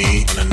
me